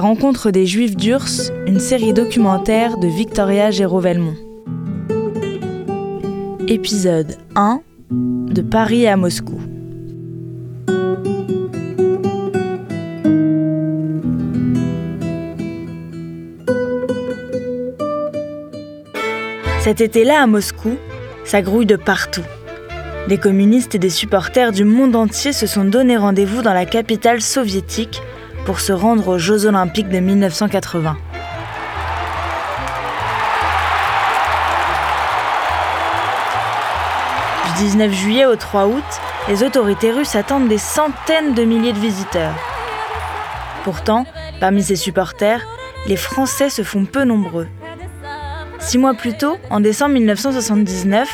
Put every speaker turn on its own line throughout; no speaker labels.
rencontre des Juifs d'Urs, une série documentaire de Victoria Géraud-Velmont. Épisode 1 De Paris à Moscou. Cet été-là à Moscou, ça grouille de partout. Des communistes et des supporters du monde entier se sont donné rendez-vous dans la capitale soviétique pour se rendre aux Jeux olympiques de 1980. Du 19 juillet au 3 août, les autorités russes attendent des centaines de milliers de visiteurs. Pourtant, parmi ces supporters, les Français se font peu nombreux. Six mois plus tôt, en décembre 1979,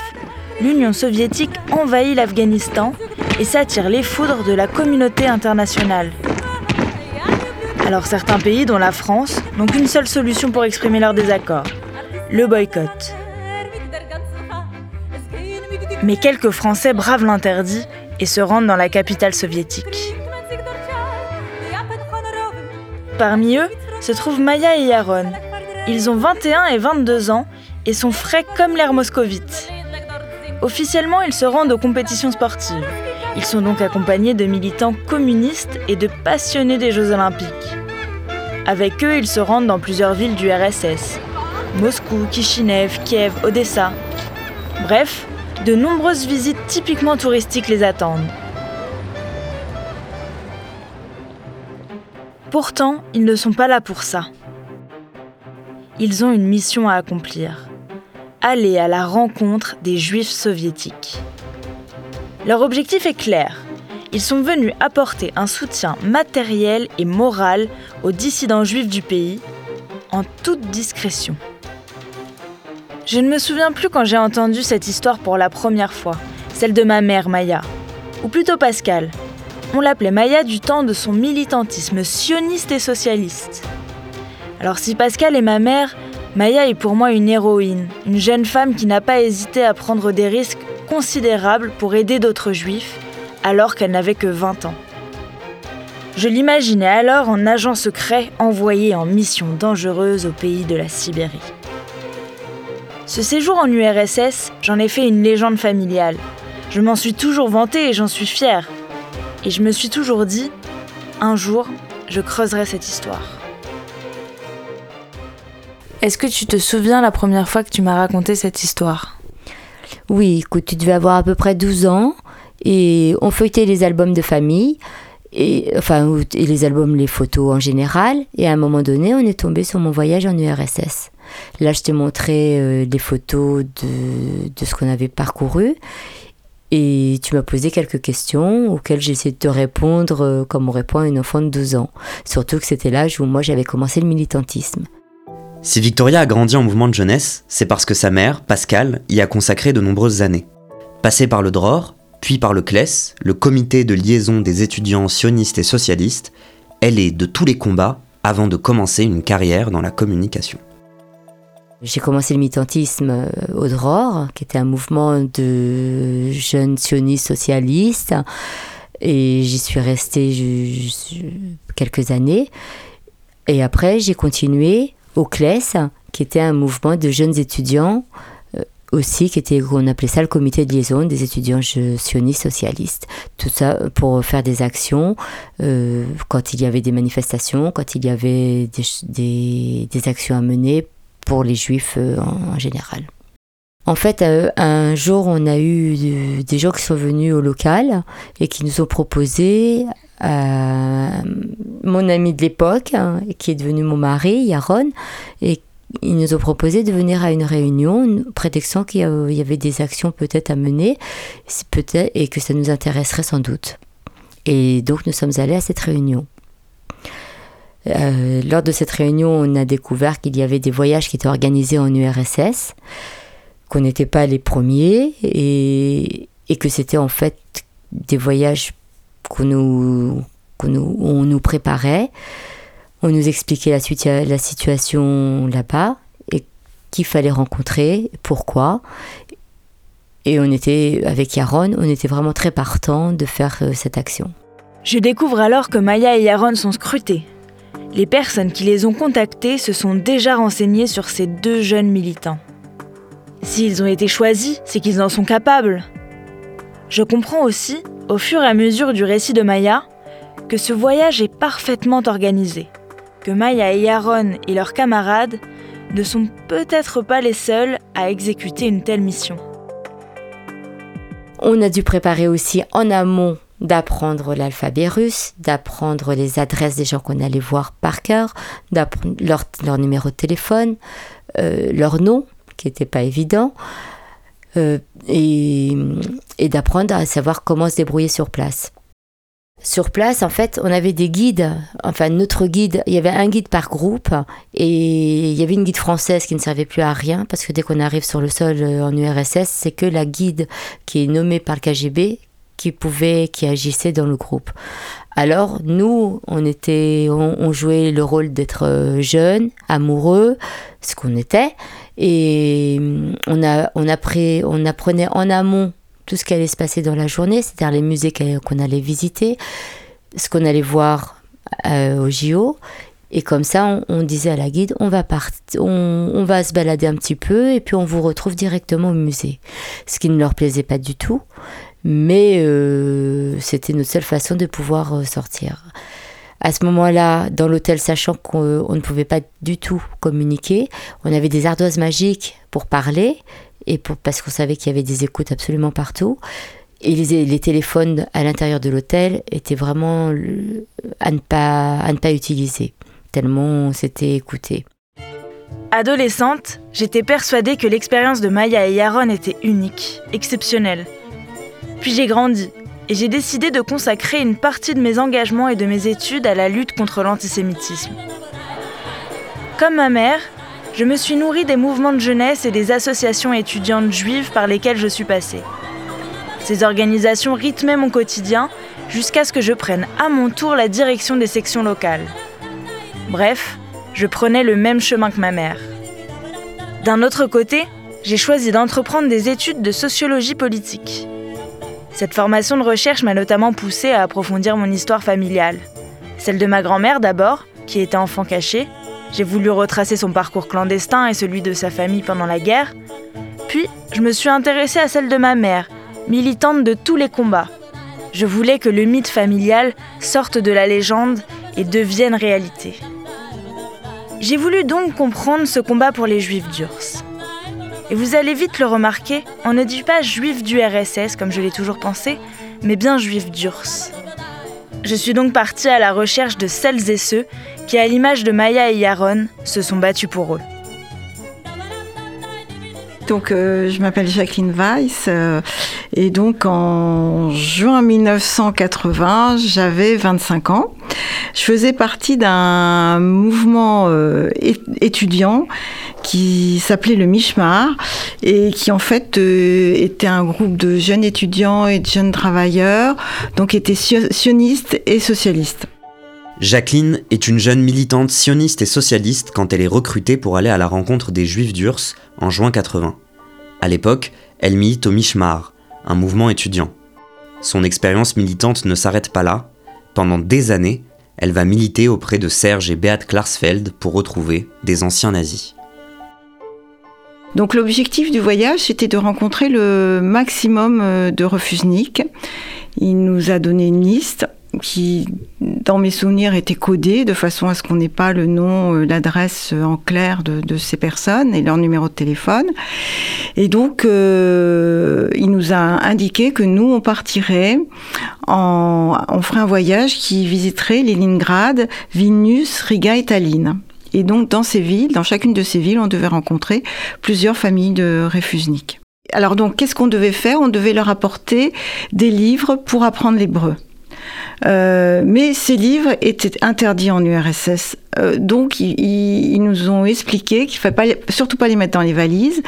l'Union soviétique envahit l'Afghanistan et s'attire les foudres de la communauté internationale. Alors certains pays, dont la France, n'ont qu'une seule solution pour exprimer leur désaccord, le boycott. Mais quelques Français bravent l'interdit et se rendent dans la capitale soviétique. Parmi eux se trouvent Maya et Yaron. Ils ont 21 et 22 ans et sont frais comme l'air moscovite. Officiellement, ils se rendent aux compétitions sportives. Ils sont donc accompagnés de militants communistes et de passionnés des Jeux olympiques. Avec eux, ils se rendent dans plusieurs villes du RSS. Moscou, Kishinev, Kiev, Odessa. Bref, de nombreuses visites typiquement touristiques les attendent. Pourtant, ils ne sont pas là pour ça. Ils ont une mission à accomplir aller à la rencontre des juifs soviétiques. Leur objectif est clair. Ils sont venus apporter un soutien matériel et moral aux dissidents juifs du pays, en toute discrétion. Je ne me souviens plus quand j'ai entendu cette histoire pour la première fois, celle de ma mère Maya, ou plutôt Pascal. On l'appelait Maya du temps de son militantisme sioniste et socialiste. Alors si Pascal est ma mère, Maya est pour moi une héroïne, une jeune femme qui n'a pas hésité à prendre des risques considérables pour aider d'autres juifs, alors qu'elle n'avait que 20 ans. Je l'imaginais alors en agent secret envoyé en mission dangereuse au pays de la Sibérie. Ce séjour en URSS, j'en ai fait une légende familiale. Je m'en suis toujours vantée et j'en suis fière. Et je me suis toujours dit, un jour, je creuserai cette histoire. Est-ce que tu te souviens la première fois que tu m'as raconté cette histoire?
Oui, écoute, tu devais avoir à peu près 12 ans et on feuilletait les albums de famille. Et, enfin, les albums, les photos en général. Et à un moment donné, on est tombé sur mon voyage en URSS. Là, je t'ai montré euh, des photos de, de ce qu'on avait parcouru. Et tu m'as posé quelques questions auxquelles j'ai essayé de te répondre euh, comme on répond à une enfant de 12 ans. Surtout que c'était l'âge où moi j'avais commencé le militantisme.
Si Victoria a grandi en mouvement de jeunesse, c'est parce que sa mère, Pascal, y a consacré de nombreuses années. Passée par le DROR, puis par le CLES, le comité de liaison des étudiants sionistes et socialistes, elle est de tous les combats avant de commencer une carrière dans la communication.
J'ai commencé le militantisme euh, au DROR, qui était un mouvement de jeunes sionistes socialistes, et j'y suis restée quelques années. Et après, j'ai continué au CLES, qui était un mouvement de jeunes étudiants euh, aussi, qui était, on appelait ça le comité de liaison des étudiants sionistes socialistes. Tout ça pour faire des actions euh, quand il y avait des manifestations, quand il y avait des, actions à mener pour les juifs euh, en, général. En fait, un jour, on a eu des gens qui sont venus au local et qui nous ont proposé euh, mon ami de l'époque, hein, qui est devenu mon mari, Yaron, et ils nous ont proposé de venir à une réunion, prétextant qu'il y avait des actions peut-être à mener, et que ça nous intéresserait sans doute. Et donc nous sommes allés à cette réunion. Euh, lors de cette réunion, on a découvert qu'il y avait des voyages qui étaient organisés en URSS, qu'on n'était pas les premiers et que c'était en fait des voyages qu'on nous, nous, on nous préparait. On nous expliquait la, la situation là-bas et qu'il fallait rencontrer, pourquoi. Et on était, avec Yaron, on était vraiment très partant de faire euh, cette action.
Je découvre alors que Maya et Yaron sont scrutés. les personnes qui les ont contactés se sont déjà renseignées sur ces deux jeunes militants. S'ils ont été choisis, c'est qu'ils en sont capables. Je comprends aussi, au fur et à mesure du récit de Maya, que ce voyage est parfaitement organisé, que Maya et Yaron et leurs camarades ne sont peut-être pas les seuls à exécuter une telle mission.
On a dû préparer aussi en amont d'apprendre l'alphabet russe, d'apprendre les adresses des gens qu'on allait voir par cœur, d'apprendre leur, numéro de téléphone, euh, leur nom, qui n'était pas évident, euh, et d'apprendre à savoir comment se débrouiller sur place. Sur place, en fait, on avait des guides, enfin notre guide, il y avait un guide par groupe et il y avait une guide française qui ne servait plus à rien parce que dès qu'on arrive sur le sol euh, en URSS, c'est que la guide qui est nommée par le KGB qui pouvait, qui agissait dans le groupe. Alors nous, on était, on, jouait le rôle d'être euh, jeunes, amoureux, ce qu'on était, et hum, on a, on, apprenait en amont tout ce qui allait se passer dans la journée, c'est-à-dire les musées qu'on allait visiter, ce qu'on allait voir euh, au JO. Et comme ça, on, disait à la guide, on va, on, va se balader un petit peu et puis on vous retrouve directement au musée. Ce qui ne leur plaisait pas du tout, mais euh, c'était notre seule façon de pouvoir euh, sortir. À ce moment-là, dans l'hôtel, sachant qu'on ne pouvait pas du tout communiquer, on avait des ardoises magiques pour parler, et parce qu'on savait qu'il y avait des écoutes absolument partout. Et les, téléphones à l'intérieur de l'hôtel étaient vraiment à ne pas, à ne pas utiliser, tellement c'était écouté.
Adolescente, j'étais persuadée que l'expérience de Maya et Yaron était unique, exceptionnelle. Puis j'ai grandi et j'ai décidé de consacrer une partie de mes engagements et de mes études à la lutte contre l'antisémitisme. Comme ma mère, je me suis nourrie des mouvements de jeunesse et des associations étudiantes juives par lesquelles je suis passée. Ces organisations rythmaient mon quotidien jusqu'à ce que je prenne à mon tour la direction des sections locales. Bref, je prenais le même chemin que ma mère. D'un autre côté, j'ai choisi d'entreprendre des études de sociologie politique. Cette formation de recherche m'a notamment poussée à approfondir mon histoire familiale. Celle de ma grand-mère d'abord, qui était enfant caché, j'ai voulu retracer son parcours clandestin et celui de sa famille pendant la guerre. Puis, je me suis intéressée à celle de ma mère, militante de tous les combats. Je voulais que le mythe familial sorte de la légende et devienne réalité. J'ai voulu donc comprendre ce combat pour les juifs d'Urs. Et vous allez vite le remarquer, on ne dit pas juif du RSS comme je l'ai toujours pensé, mais bien juif d'Urs. Je suis donc partie à la recherche de celles et ceux qui, à l'image de Maya et Yaron, se sont battus pour eux.
Donc, euh, je m'appelle Jacqueline Weiss euh, et donc en juin 1980, j'avais 25 ans. Je faisais partie d'un mouvement euh, étudiant qui s'appelait le Mishmar et qui en fait était un groupe de jeunes étudiants et de jeunes travailleurs, donc étaient sionistes et socialistes.
Jacqueline est une jeune militante sioniste et socialiste quand elle est recrutée pour aller à la rencontre des Juifs d'Urs en juin 80. À l'époque, elle milite au Mishmar, un mouvement étudiant. Son expérience militante ne s'arrête pas là. Pendant des années, elle va militer auprès de Serge et Beat Klarsfeld pour retrouver des anciens nazis.
Donc l'objectif du voyage, c'était de rencontrer le maximum euh, de refusniks. Il nous a donné une liste qui, dans mes souvenirs, était codée de façon à ce qu'on n'ait pas le nom, euh, l'adresse en clair de, ces personnes et leur numéro de téléphone. Et donc, euh, il nous a indiqué que nous, on partirait, en, on ferait un voyage qui visiterait Leningrad, Vilnius, Riga et Tallinn. Et donc, dans ces villes, dans chacune de ces villes, on devait rencontrer plusieurs familles de réfusniks. Alors donc, qu'est-ce qu'on devait faire? On devait leur apporter des livres pour apprendre l'hébreu. Euh, mais ces livres étaient interdits en URSS. Euh, donc, ils, nous ont expliqué qu'il ne fallait pas, surtout pas les mettre dans les valises,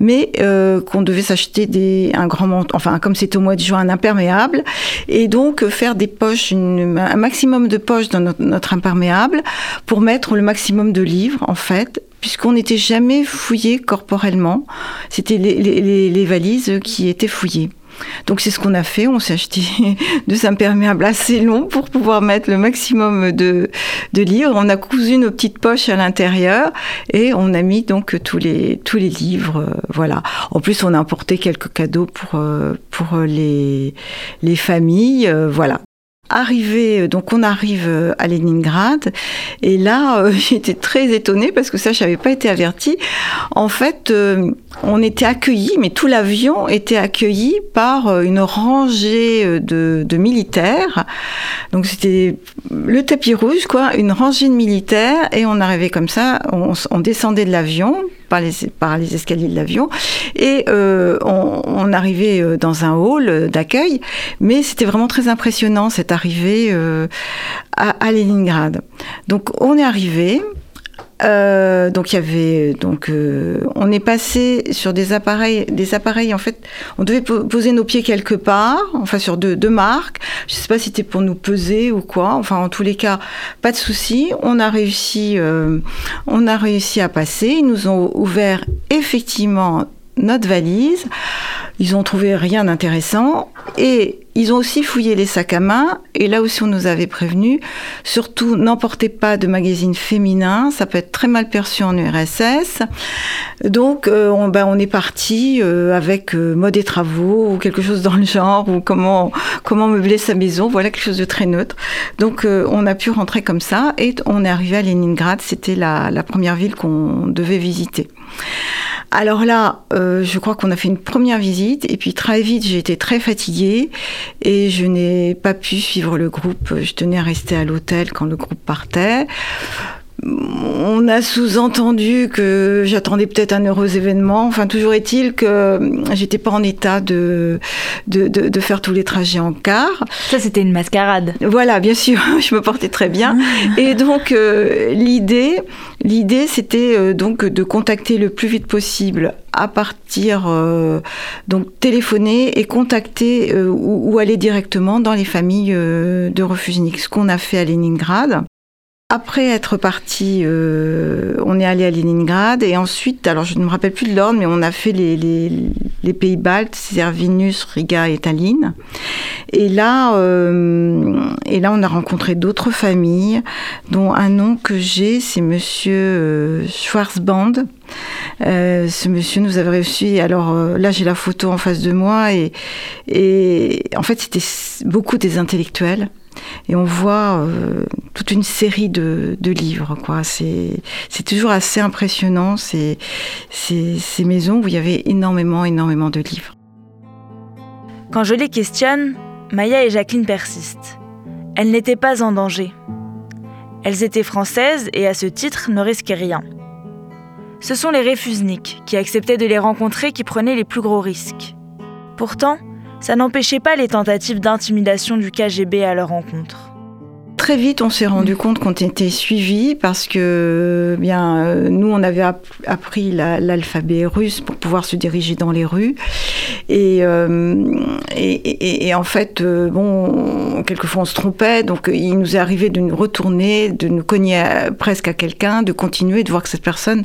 mais euh, qu'on devait s'acheter un grand manteau, enfin, comme c'était au mois de juin, un imperméable, et donc faire des poches, un maximum de poches dans notre, imperméable pour mettre le maximum de livres, en fait, puisqu'on n'était jamais fouillé corporellement. C'était les, les, valises qui étaient fouillées. Donc c'est ce qu'on a fait. On s'est acheté deux imperméables assez longs pour pouvoir mettre le maximum de, de livres. On a cousu nos petites poches à l'intérieur et on a mis donc tous les, tous les livres. voilà. En plus, on a apporté quelques cadeaux pour, pour les, les familles. voilà. Arrivé, euh, donc on arrive euh, à Leningrad et là euh, j'étais très étonnée parce que ça je n'avais pas été avertie. En fait, on était accueillis, mais tout l'avion était accueilli par une rangée de, militaires. Donc c'était le tapis rouge, quoi, une rangée de militaires et on arrivait comme ça, on descendait de l'avion par les, escaliers de l'avion. Et euh, on, arrivait euh, dans un hall d'accueil, mais c'était vraiment très impressionnant cette arrivée euh, à, à, Leningrad. Donc on est arrivé, euh, donc il y avait donc euh, on est passé sur des appareils des appareils en fait on devait poser nos pieds quelque part enfin sur deux, marques. Je sais pas si c'était pour nous peser ou quoi. Enfin en tous les cas pas de souci. On a réussi euh, on a réussi à passer. Ils nous ont ouvert effectivement notre valise. Ils ont trouvé rien d'intéressant. Et ils ont aussi fouillé les sacs à main. Et là aussi on nous avait prévenu, surtout n'emportez pas de magazines féminins, ça peut être très mal perçu en URSS. Donc euh, on, ben, on est parti euh, avec euh, mode et travaux ou quelque chose dans le genre ou comment comment meubler sa maison, voilà quelque chose de très neutre. Donc on a pu rentrer comme ça et on est arrivé à Leningrad, c'était la, la première ville qu'on devait visiter. Alors là, je crois qu'on a fait une première visite et puis très vite j'ai été très fatiguée et je n'ai pas pu suivre le groupe. Je tenais à rester à l'hôtel quand le groupe partait. On a sous-entendu que j'attendais peut-être un heureux événement. Enfin, toujours est-il que j'étais pas en état de, de, de, faire tous les trajets en car.
Ça, c'était une mascarade.
Voilà, bien sûr, je me portais très bien. Et donc, euh, l'idée, l'idée, c'était euh, donc de contacter le plus vite possible à partir euh, donc téléphoner et contacter ou, ou, aller directement dans les familles de refugiés. Ce qu'on a fait à Leningrad. Après être parti, euh, on est allé à Leningrad et ensuite, alors je ne me rappelle plus de l'ordre, mais on a fait les, pays baltes, Servinus, Riga et Tallinn. Et là, euh, et là, on a rencontré d'autres familles, dont un nom que j'ai, c'est Monsieur euh, Schwarzband. Ce monsieur nous avait réussi. Alors là, j'ai la photo en face de moi et en fait, c'était beaucoup des intellectuels et on voit euh, toute une série de, livres. Quoi. C'est, toujours assez impressionnant, ces, maisons où il y avait énormément, énormément de livres.
Quand je les questionne, Maya et Jacqueline persistent. Elles n'étaient pas en danger. Elles étaient françaises et à ce titre ne risquaient rien. Ce sont les réfusniks qui acceptaient de les rencontrer qui prenaient les plus gros risques. Pourtant, ça n'empêchait pas les tentatives d'intimidation du KGB à leur rencontre.
Très vite, on s'est rendu compte qu'on était suivi parce que bien euh, nous, on avait appris l'alphabet russe pour pouvoir se diriger dans les rues. Et, euh, en fait, euh, bon, quelquefois on se trompait, donc il nous est arrivé de nous retourner, de nous cogner presque à quelqu'un, de continuer, de voir que cette personne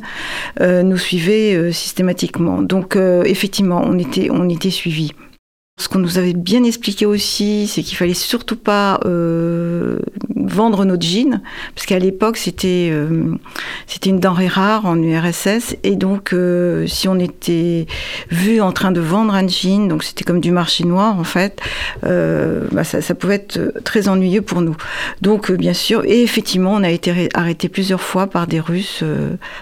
nous suivait systématiquement. Donc effectivement, on était, on était suivis. Ce qu'on nous avait bien expliqué aussi, c'est qu'il fallait surtout pas euh, vendre notre jeans, parce qu'à l'époque c'était euh, c'était une denrée rare en URSS, et donc euh, si on était vu en train de vendre un jean, donc c'était comme du marché noir en fait, bah ça, pouvait être très ennuyeux pour nous. Donc bien sûr, et effectivement, on a été arrêté plusieurs fois par des Russes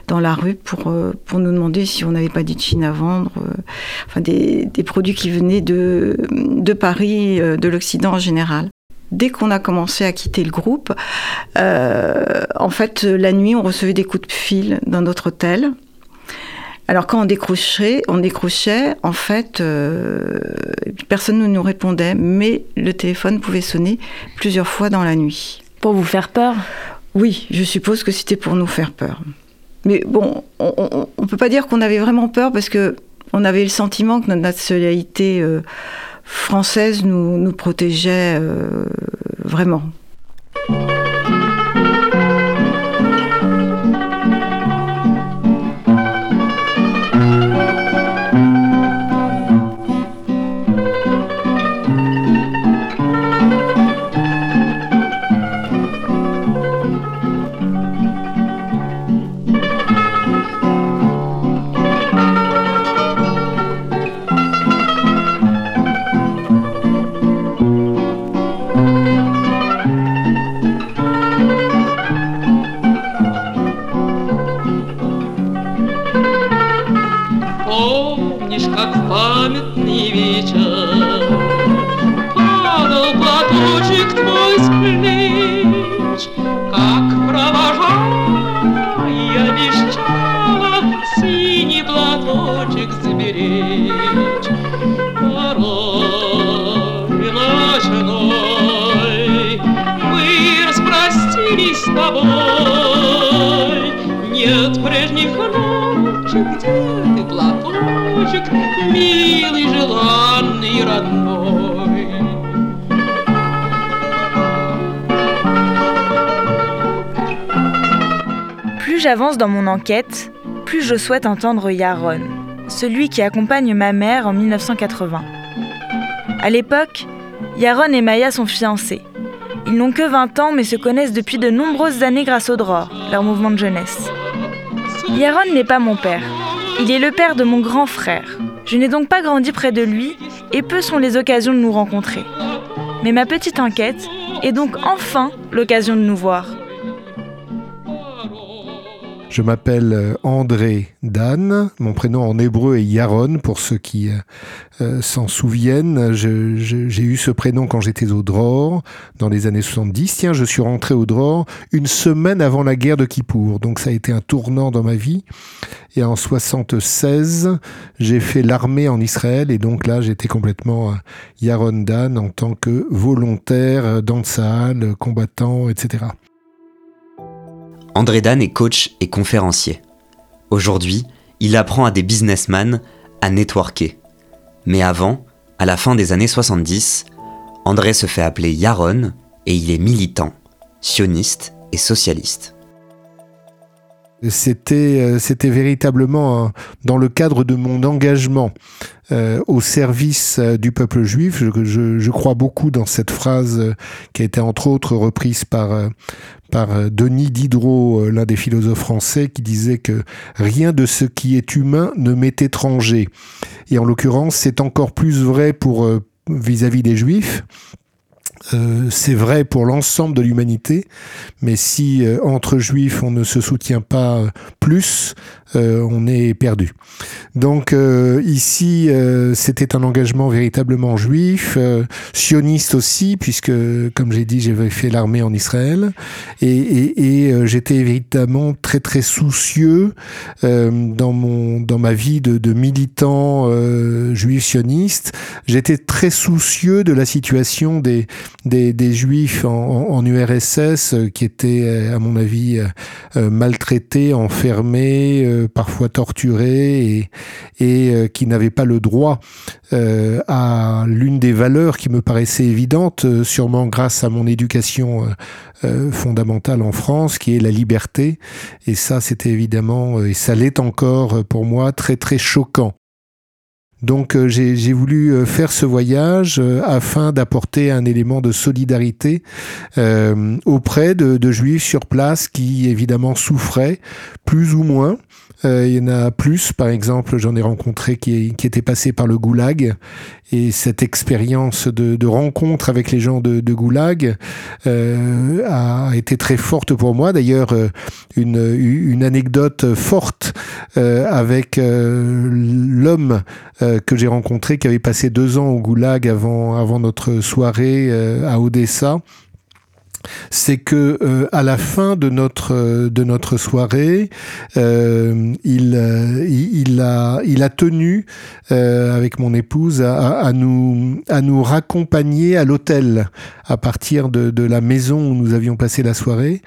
dans la rue pour pour nous demander si on n'avait pas des jeans à vendre, enfin des produits qui venaient de de, Paris, euh, de l'Occident en général dès qu'on a commencé à quitter le groupe, euh, en fait, la nuit, on recevait des coups de fil dans notre hôtel. Alors quand on décrochait, on décrochait, en fait, euh, personne ne nous répondait, mais le téléphone pouvait sonner plusieurs fois dans la nuit.
Pour vous faire peur?
Oui, je suppose que c'était pour nous faire peur. Mais bon, on ne peut pas dire qu'on avait vraiment peur parce que on avait le sentiment que notre nationalité euh, française nous, protégeait euh, vraiment.
J'avance dans mon enquête, plus je souhaite entendre Yaron, celui qui accompagne ma mère en 1980. À l'époque, Yaron et Maya sont fiancés. Ils n'ont que 20 ans mais se connaissent depuis de nombreuses années grâce au DROR, leur mouvement de jeunesse. Yaron n'est pas mon père. Il est le père de mon grand frère. Je n'ai donc pas grandi près de lui et peu sont les occasions de nous rencontrer. Mais ma petite enquête est donc enfin l'occasion de nous voir.
Je m'appelle euh, André Dan, mon prénom en hébreu est Yaron pour ceux qui euh, euh, s'en souviennent. J'ai eu ce prénom quand j'étais au Dror dans les années 70. Tiens, je suis rentré au Dror une semaine avant la guerre de Kippour, donc ça a été un tournant dans ma vie. Et en 76, j'ai fait l'armée en Israël et donc là j'étais complètement Yaron Dan en tant que volontaire dans le combattant, etc.
André Dan est coach et conférencier. Aujourd'hui, il apprend à des businessmen à networker. Mais avant, à la fin des années 70, André se fait appeler Yaron et il est militant, sioniste et socialiste.
C'était euh, c'était véritablement euh, dans le cadre de mon engagement euh, au service euh, du peuple juif. Je, crois beaucoup dans cette phrase qui a été entre autres reprise par Denis Diderot, l'un des philosophes français, qui disait que rien de ce qui est humain ne m'est étranger. Et en l'occurrence, c'est encore plus vrai pour vis-à-vis des juifs. Euh, c'est vrai pour l'ensemble de l'humanité, mais si euh, entre juifs on ne se soutient pas euh, plus, euh, on est perdu. Donc euh, ici, c'était un engagement véritablement juif, sioniste aussi, puisque comme j'ai dit, j'avais fait l'armée en Israël, et, et, et, j'étais évidemment très très soucieux dans mon dans ma vie de, de militant juif sioniste. J'étais très soucieux de la situation des des, juifs en, URSS euh, qui étaient, euh, à mon avis, euh, maltraités, enfermés, parfois torturés et, et qui n'avaient pas le droit à l'une des valeurs qui me paraissait évidente, sûrement grâce à mon éducation fondamentale en France, qui est la liberté. Et ça, c'était évidemment, et ça l'est encore pour moi, très très choquant. Donc euh, j'ai voulu euh, faire ce voyage euh, afin d'apporter un élément de solidarité auprès de juifs sur place qui évidemment souffraient plus ou moins. Euh, il y en a plus, par exemple, j'en ai rencontré qui, qui étaient passés par le goulag et cette expérience de, de rencontre avec les gens de, de goulag euh, a été très forte pour moi. D'ailleurs, euh, une, une anecdote forte euh, avec euh, l'homme euh, que j'ai rencontré qui avait passé deux ans au goulag avant, avant notre soirée à Odessa c'est que euh, à la fin de notre euh, de notre soirée, euh, il, il a il a tenu avec mon épouse à, à, nous à nous raccompagner à l'hôtel à partir de, de la maison où nous avions passé la soirée.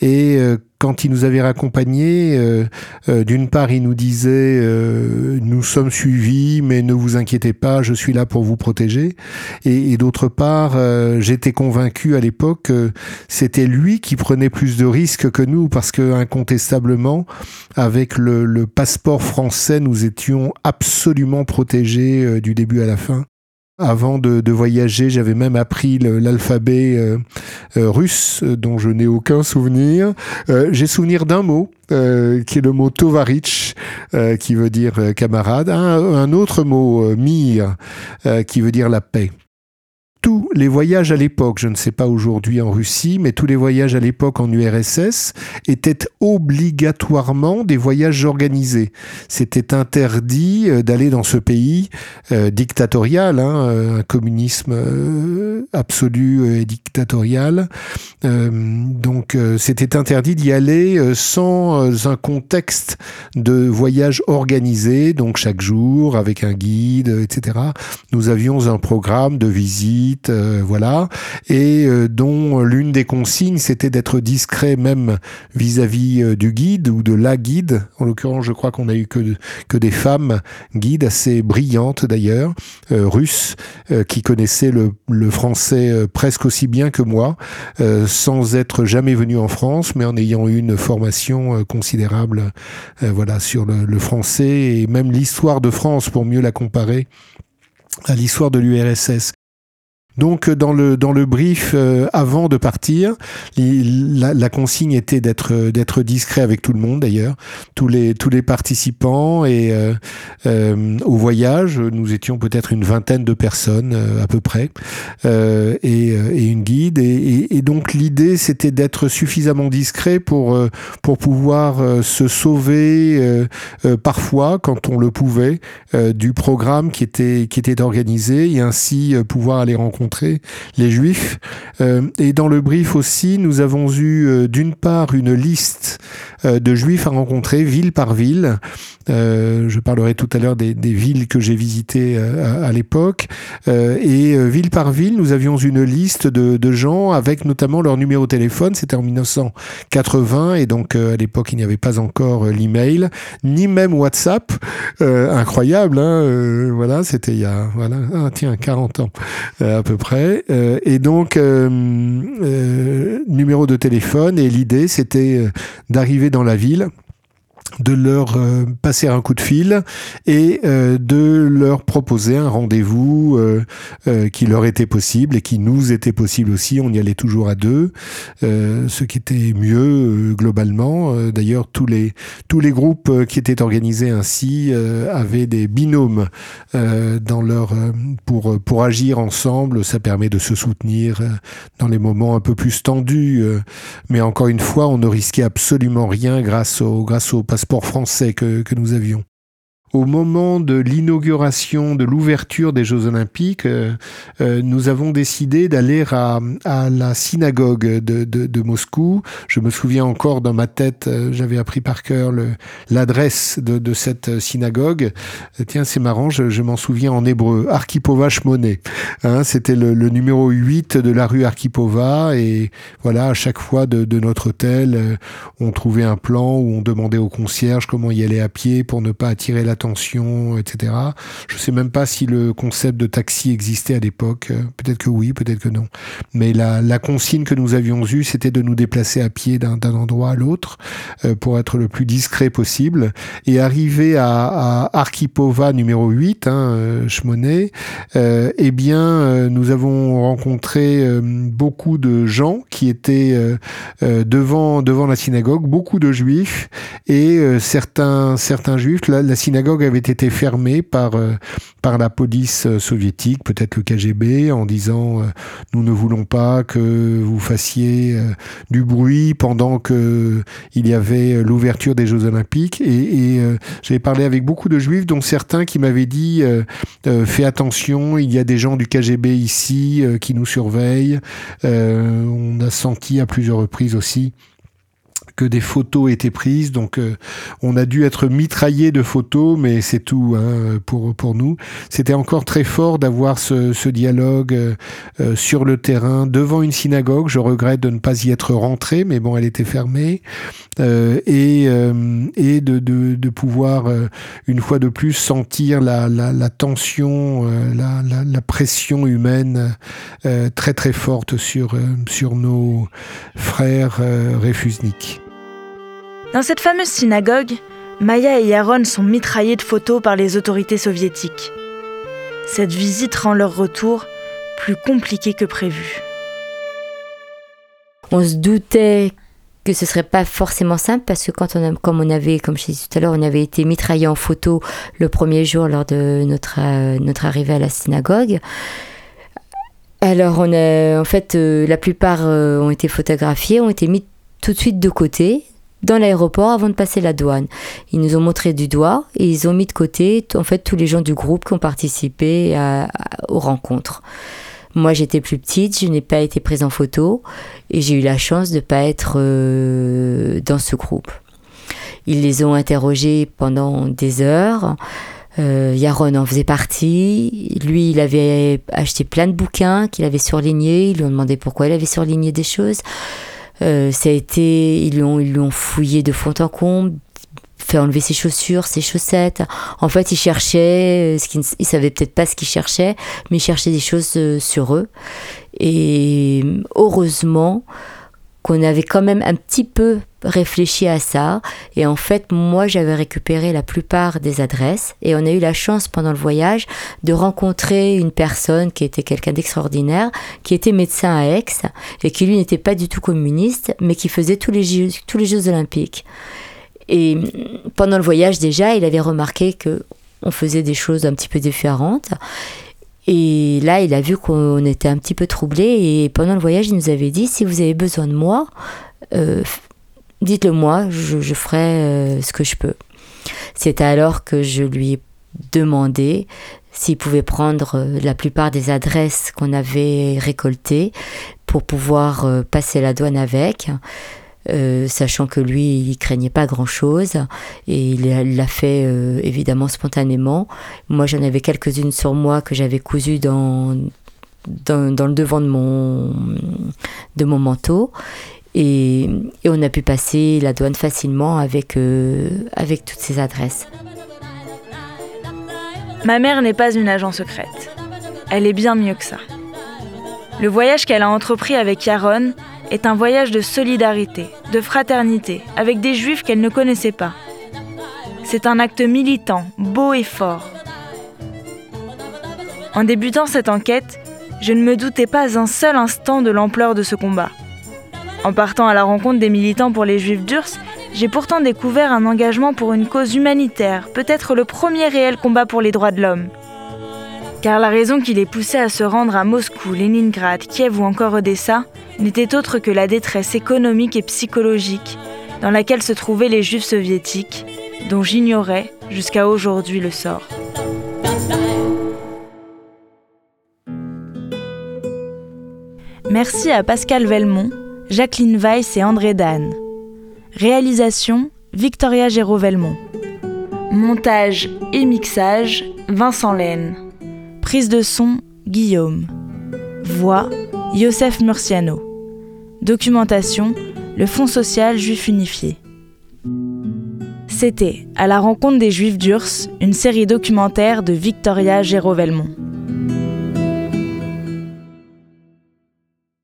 Et quand il nous avait raccompagnés, euh, euh, d'une part, il nous disait euh, nous sommes suivis, mais ne vous inquiétez pas, je suis là pour vous protéger. Et, et d'autre part, euh, j'étais convaincu à l'époque que c'était lui qui prenait plus de risques que nous, parce que incontestablement, avec le, le passeport français, nous étions absolument protégés euh, du début à la fin. Avant de, de voyager, j'avais même appris l'alphabet euh, euh, russe, euh, dont je n'ai aucun souvenir. Euh, J'ai souvenir d'un mot, euh, qui est le mot tovarich, qui veut dire camarade. Un, un autre mot, mir, qui veut dire la paix. Tous les voyages à l'époque, je ne sais pas aujourd'hui en Russie, mais tous les voyages à l'époque en URSS étaient obligatoirement des voyages organisés. C'était interdit euh, d'aller dans ce pays euh, dictatorial, hein, euh, un communisme absolu et dictatorial. donc c'était interdit d'y aller sans un contexte de voyage organisé, donc chaque jour avec un guide, etc. Nous avions un programme de visite, voilà, et dont l'une des consignes c'était d'être discret même vis-à-vis du guide ou de la guide. En l'occurrence, je crois qu'on a eu que, des femmes guides assez brillantes d'ailleurs, euh, russes, euh, qui connaissaient le, français euh, presque aussi bien que moi, sans être jamais venues en France, mais en ayant eu une formation considérable, voilà, sur le français et même l'histoire de France pour mieux la comparer à l'histoire de l'URSS. Donc dans le dans le brief euh, avant de partir, la, consigne était d'être d'être discret avec tout le monde d'ailleurs, tous les tous les participants et euh, euh, au voyage, nous étions peut-être une vingtaine de personnes à peu près et, et, une guide. Et, et, donc l'idée c'était d'être suffisamment discret pour pour pouvoir se sauver parfois quand on le pouvait du programme qui était qui était organisé et ainsi pouvoir aller rencontrer les juifs. Euh, et dans le brief aussi, nous avons eu euh, d'une part une liste euh, de juifs à rencontrer ville par ville. je parlerai tout à l'heure des, villes que j'ai visitées à, l'époque. et ville par ville, nous avions une liste de, gens avec notamment leur numéro de téléphone. C'était en 1980 et donc à l'époque il n'y avait pas encore l'email ni même WhatsApp. incroyable, hein voilà, c'était il y a voilà, ah, tiens 40 ans à peu près. Euh, et donc, euh, euh, numéro de téléphone, et l'idée, c'était d'arriver dans la ville de leur euh, passer un coup de fil et euh, de leur proposer un rendez-vous euh, qui leur était possible et qui nous était possible aussi. On y allait toujours à deux, ce qui était mieux globalement. D'ailleurs, tous les tous les groupes qui étaient organisés ainsi avaient des binômes dans leur pour pour agir ensemble. Ça permet de se soutenir dans les moments un peu plus tendus. mais encore une fois, on ne risquait absolument rien grâce au grâce au passeport français que, que nous avions au moment de l'inauguration, de l'ouverture des Jeux Olympiques, euh, euh, nous avons décidé d'aller à, la synagogue de, Moscou. Je me souviens encore dans ma tête, euh, j'avais appris par cœur l'adresse de, cette synagogue. Tiens, c'est marrant, je, m'en souviens en hébreu. Arkipova Shmoné. Hein, C'était le, le, numéro 8 de la rue Arkipova. Et voilà, à chaque fois de, de notre hôtel, on trouvait un plan où on demandait au concierge comment y aller à pied pour ne pas attirer l'attention etc. Je ne sais même pas si le concept de taxi existait à l'époque. Peut-être que oui, peut-être que non. Mais la, consigne que nous avions eue, c'était de nous déplacer à pied d'un endroit à l'autre euh, pour être le plus discret possible. Et arriver à, Arkipova numéro 8, hein, euh, euh, eh bien, nous avons rencontré beaucoup de gens qui étaient devant devant la synagogue, beaucoup de juifs et certains certains juifs. la synagogue avait été fermée par, euh, par la police euh, soviétique, peut-être le KGB, en disant euh, nous ne voulons pas que vous fassiez du bruit pendant que il y avait l'ouverture des Jeux Olympiques. Et, et j'avais parlé avec beaucoup de juifs, dont certains qui m'avaient dit fais attention, il y a des gens du KGB ici qui nous surveillent. on a senti à plusieurs reprises aussi que des photos étaient prises. Donc, euh, on a dû être mitraillé de photos, mais c'est tout hein, pour pour nous. C'était encore très fort d'avoir ce, ce, dialogue euh, euh, sur le terrain devant une synagogue. Je regrette de ne pas y être rentré, mais bon, elle était fermée. et et de, de, de pouvoir une fois de plus sentir la, la, la tension, la, la, la, pression humaine très très forte sur sur nos frères réfusniques.
Dans cette fameuse synagogue, Maya et Yaron sont mitraillés de photos par les autorités soviétiques. Cette visite rend leur retour plus compliqué que prévu.
On se doutait que ce serait pas forcément simple parce que quand on comme on avait, comme je disais tout à l'heure, on avait été mitraillé en photo le premier jour lors de notre, euh, notre arrivée à la synagogue. Alors, on a, en fait, euh, la plupart euh, ont été photographiés, ont été mis tout de suite de côté dans l'aéroport avant de passer la douane. Ils nous ont montré du doigt et ils ont mis de côté en fait tous les gens du groupe qui ont participé aux rencontres. Moi, j'étais plus petite, je n'ai pas été prise en photo et j'ai eu la chance de ne pas être euh, dans ce groupe. Ils les ont interrogés pendant des heures. Euh, Yaron en faisait partie. Lui, il avait acheté plein de bouquins qu'il avait surlignés. Ils lui ont demandé pourquoi il avait surligné des choses. Euh, ça a été, ils lui ont, ils lui ont fouillé de fond en comble, fait enlever ses chaussures, ses chaussettes. En fait, il cherchait, euh, ce qu'il ne- il savait peut-être pas ce qu'il cherchait, mais il cherchait des choses euh, sur eux. Et heureusement qu'on avait quand même un petit peu réfléchi à ça. Et en fait, moi, j'avais récupéré la plupart des adresses. Et on a eu la chance pendant le voyage de rencontrer une personne qui était quelqu'un d'extraordinaire, qui était médecin à Aix, et qui lui n'était pas du tout communiste, mais qui faisait tous les Jeux, tous les Jeux olympiques. Et pendant le voyage déjà, il avait remarqué que on faisait des choses un petit peu différentes. Et là, il a vu qu'on était un petit peu troublés. Et pendant le voyage, il nous avait dit si vous avez besoin de moi, euh, dites-le moi, je, ferai euh, ce que je peux. C'est alors que je lui ai demandé s'il pouvait prendre euh, la plupart des adresses qu'on avait récoltées pour pouvoir passer la douane avec. Euh, sachant que lui, il craignait pas grand-chose et il l'a- fait euh, évidemment spontanément. Moi, j'en avais quelques-unes sur moi que j'avais cousues dans, dans, le devant de mon, de mon manteau. Et, et on a pu passer la douane facilement avec, euh, avec toutes ces adresses.
Ma mère n'est pas une agent secrète. Elle est bien mieux que ça. Le voyage qu'elle a entrepris avec Yaron est un voyage de solidarité, de fraternité, avec des juifs qu'elle ne connaissait pas. C'est un acte militant, beau et fort. En débutant cette enquête, je ne me doutais pas un seul instant de l'ampleur de ce combat. En partant à la rencontre des militants pour les juifs d'Urs, j'ai pourtant découvert un engagement pour une cause humanitaire, peut-être le premier réel combat pour les droits de l'homme. Car la raison qui les poussait à se rendre à Moscou, Leningrad, Kiev ou encore Odessa n'était autre que la détresse économique et psychologique dans laquelle se trouvaient les juifs soviétiques, dont j'ignorais jusqu'à aujourd'hui le sort. Merci à Pascal Velmont, Jacqueline Weiss et André Dan. Réalisation Victoria Géraud-Velmont. Montage et mixage Vincent Laine. Prise de son Guillaume. Voix Youssef Murciano. Documentation Le Fonds social juif unifié. C'était À la rencontre des Juifs d'Urs, une série documentaire de Victoria Géraud-Velmont.